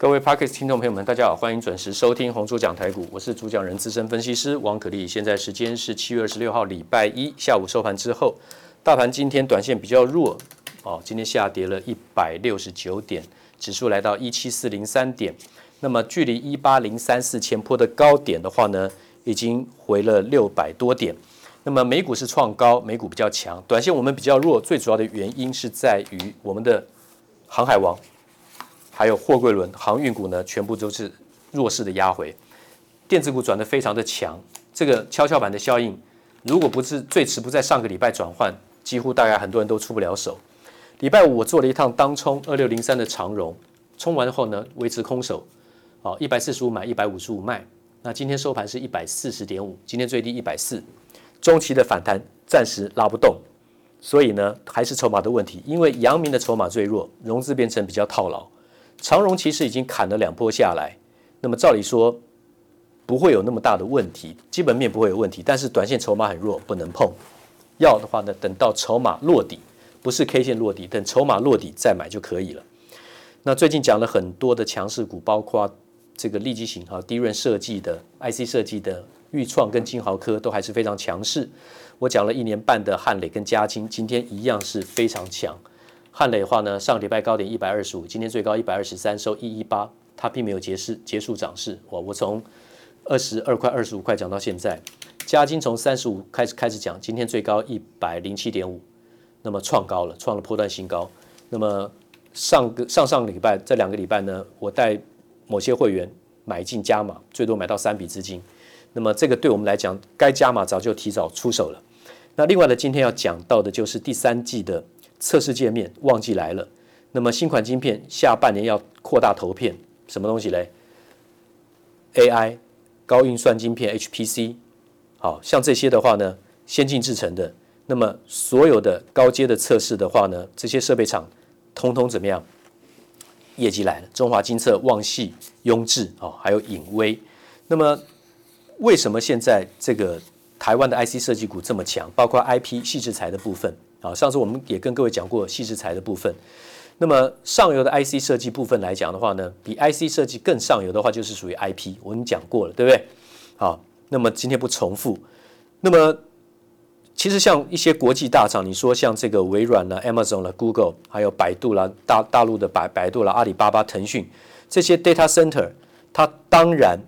各位 Podcast 听众朋友们，大家好，欢迎准时收听红猪讲台股，我是主讲人资深分析师王可立。现在时间是七月二十六号礼拜一下午收盘之后，大盘今天短线比较弱，哦，今天下跌了一百六十九点，指数来到一七四零三点，那么距离一八零三四前坡的高点的话呢，已经回了六百多点。那么美股是创高，美股比较强，短线我们比较弱，最主要的原因是在于我们的航海王。还有货柜轮航运股呢，全部都是弱势的压回，电子股转得非常的强。这个跷跷板的效应，如果不是最迟不在上个礼拜转换，几乎大概很多人都出不了手。礼拜五我做了一趟当冲二六零三的长荣，冲完后呢，维持空手，好，一百四十五买，一百五十五卖。那今天收盘是一百四十点五，今天最低一百四，中期的反弹暂时拉不动，所以呢，还是筹码的问题。因为阳明的筹码最弱，融资变成比较套牢。长荣其实已经砍了两波下来，那么照理说不会有那么大的问题，基本面不会有问题，但是短线筹码很弱，不能碰。要的话呢，等到筹码落底，不是 K 线落底，等筹码落底再买就可以了。那最近讲了很多的强势股，包括这个利基型哈、低润设计的 IC 设计的钰创跟金豪科都还是非常强势。我讲了一年半的汉磊跟嘉晶，今天一样是非常强。汉磊的话呢，上个礼拜高点一百二十五，今天最高一百二十三，收一一八，它并没有结束结束涨势。我我从二十二块、二十五块讲到现在，嘉金从三十五开始开始讲，今天最高一百零七点五，那么创高了，创了波段新高。那么上个上上礼拜这两个礼拜呢，我带某些会员买进加码，最多买到三笔资金。那么这个对我们来讲，该加码早就提早出手了。那另外呢，今天要讲到的就是第三季的。测试界面旺季来了，那么新款晶片下半年要扩大投片，什么东西嘞？AI 高运算晶片 HPC，好像这些的话呢，先进制程的，那么所有的高阶的测试的话呢，这些设备厂通通怎么样？业绩来了，中华精测、旺系、雍智啊，还有影威。那么为什么现在这个台湾的 IC 设计股这么强？包括 IP 细制材的部分。好，上次我们也跟各位讲过矽智财的部分。那么上游的 IC 设计部分来讲的话呢，比 IC 设计更上游的话，就是属于 IP。我们讲过了，对不对？好，那么今天不重复。那么其实像一些国际大厂，你说像这个微软啦、Amazon 了、Google，还有百度啦、大大陆的百百度啦、阿里巴巴、腾讯这些 data center，它当然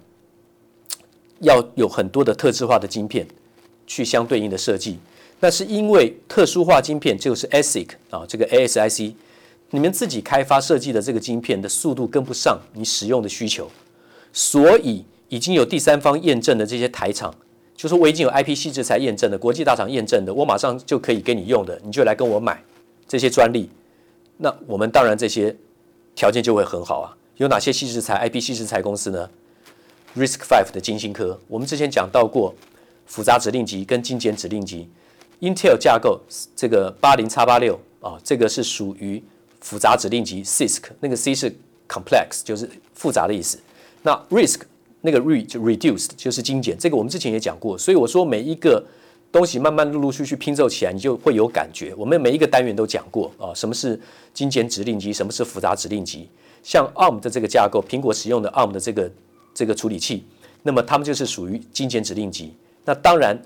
要有很多的特质化的晶片去相对应的设计。那是因为特殊化晶片就是 ASIC 啊，这个 ASIC，你们自己开发设计的这个晶片的速度跟不上你使用的需求，所以已经有第三方验证的这些台厂，就是我已经有 IP 矽智财验证的国际大厂验证的，我马上就可以给你用的，你就来跟我买这些专利。那我们当然这些条件就会很好啊。有哪些矽智财 IP 矽智财公司呢？Risk Five 的晶心科，我们之前讲到过复杂指令集跟精简指令集。Intel 架构这个八零叉八六啊，这个是属于复杂指令集 CISC，那个 C 是 complex，就是复杂的意思。那 RISC 那个 re 就 reduced 就是精简，这个我们之前也讲过。所以我说每一个东西慢慢陆陆续续拼凑起来，你就会有感觉。我们每一个单元都讲过啊，什么是精简指令集，什么是复杂指令集。像 ARM 的这个架构，苹果使用的 ARM 的这个这个处理器，那么它们就是属于精简指令集。那当然。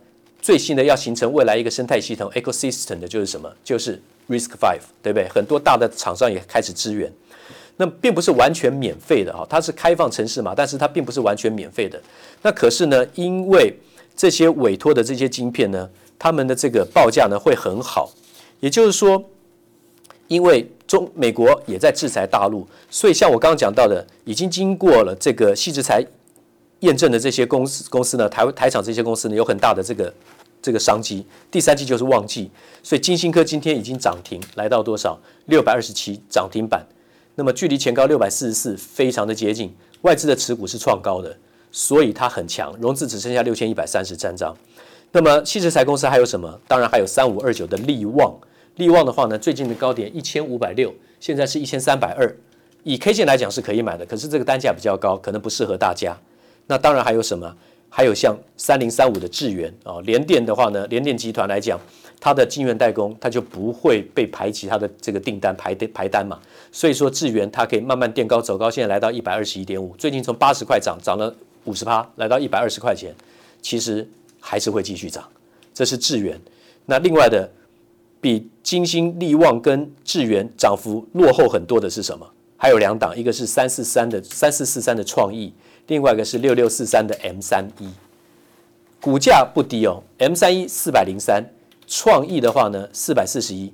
最新的要形成未来一个生态系统 ecosystem 的就是什么？就是 Risk Five，对不对？很多大的厂商也开始支援。那并不是完全免费的哈，它是开放城市嘛，但是它并不是完全免费的。那可是呢，因为这些委托的这些晶片呢，他们的这个报价呢会很好。也就是说，因为中美国也在制裁大陆，所以像我刚刚讲到的，已经经过了这个矽智财验证的这些公司公司呢，台台厂这些公司呢，有很大的这个。这个商机，第三季就是旺季，所以金星科今天已经涨停，来到多少？六百二十七涨停板，那么距离前高六百四十四非常的接近，外资的持股是创高的，所以它很强，融资只剩下六千一百三十三张。那么矽智财公司还有什么？当然还有三五二九的利旺，利旺的话呢，最近的高点一千五百六，现在是一千三百二，以 K 线来讲是可以买的，可是这个单价比较高，可能不适合大家。那当然还有什么？还有像三零三五的智源啊，联电的话呢，联电集团来讲，它的晶圆代工，它就不会被排挤它的这个订单排排单嘛。所以说智源它可以慢慢垫高走高，现在来到一百二十一点五，最近从八十块涨涨了五十趴，来到一百二十块钱，其实还是会继续涨。这是智源。那另外的比晶心、力旺跟智源涨幅落后很多的是什么？还有两档，一个是三四三的三四四三的创意，另外一个是六六四三的 M 三一，股价不低哦，M 三一四百零三，创意的话呢四百四十一，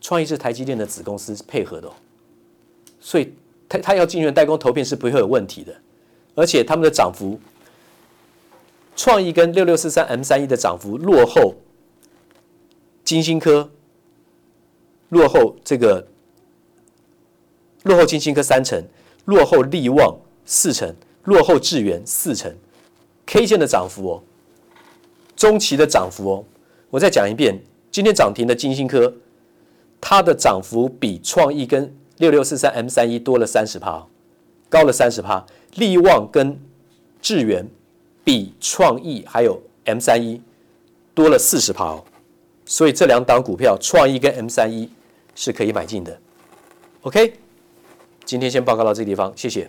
创意是台积电的子公司配合的哦，所以他他要晶圆代工投片是不会有问题的，而且他们的涨幅，创意跟六六四三 M 三一的涨幅落后，晶心科落后这个。落后晶心科三成，落后力旺四成，落后智原四成，K 线的涨幅哦，中期的涨幅哦，我再讲一遍，今天涨停的金星科，它的涨幅比创意跟六六四三 M 三一多了三十趴，高了三十趴，力旺跟智原比创意还有 M 三一多了四十趴哦，所以这两档股票创意跟 M 三一是可以买进的，OK。今天先报告到这个地方，谢谢。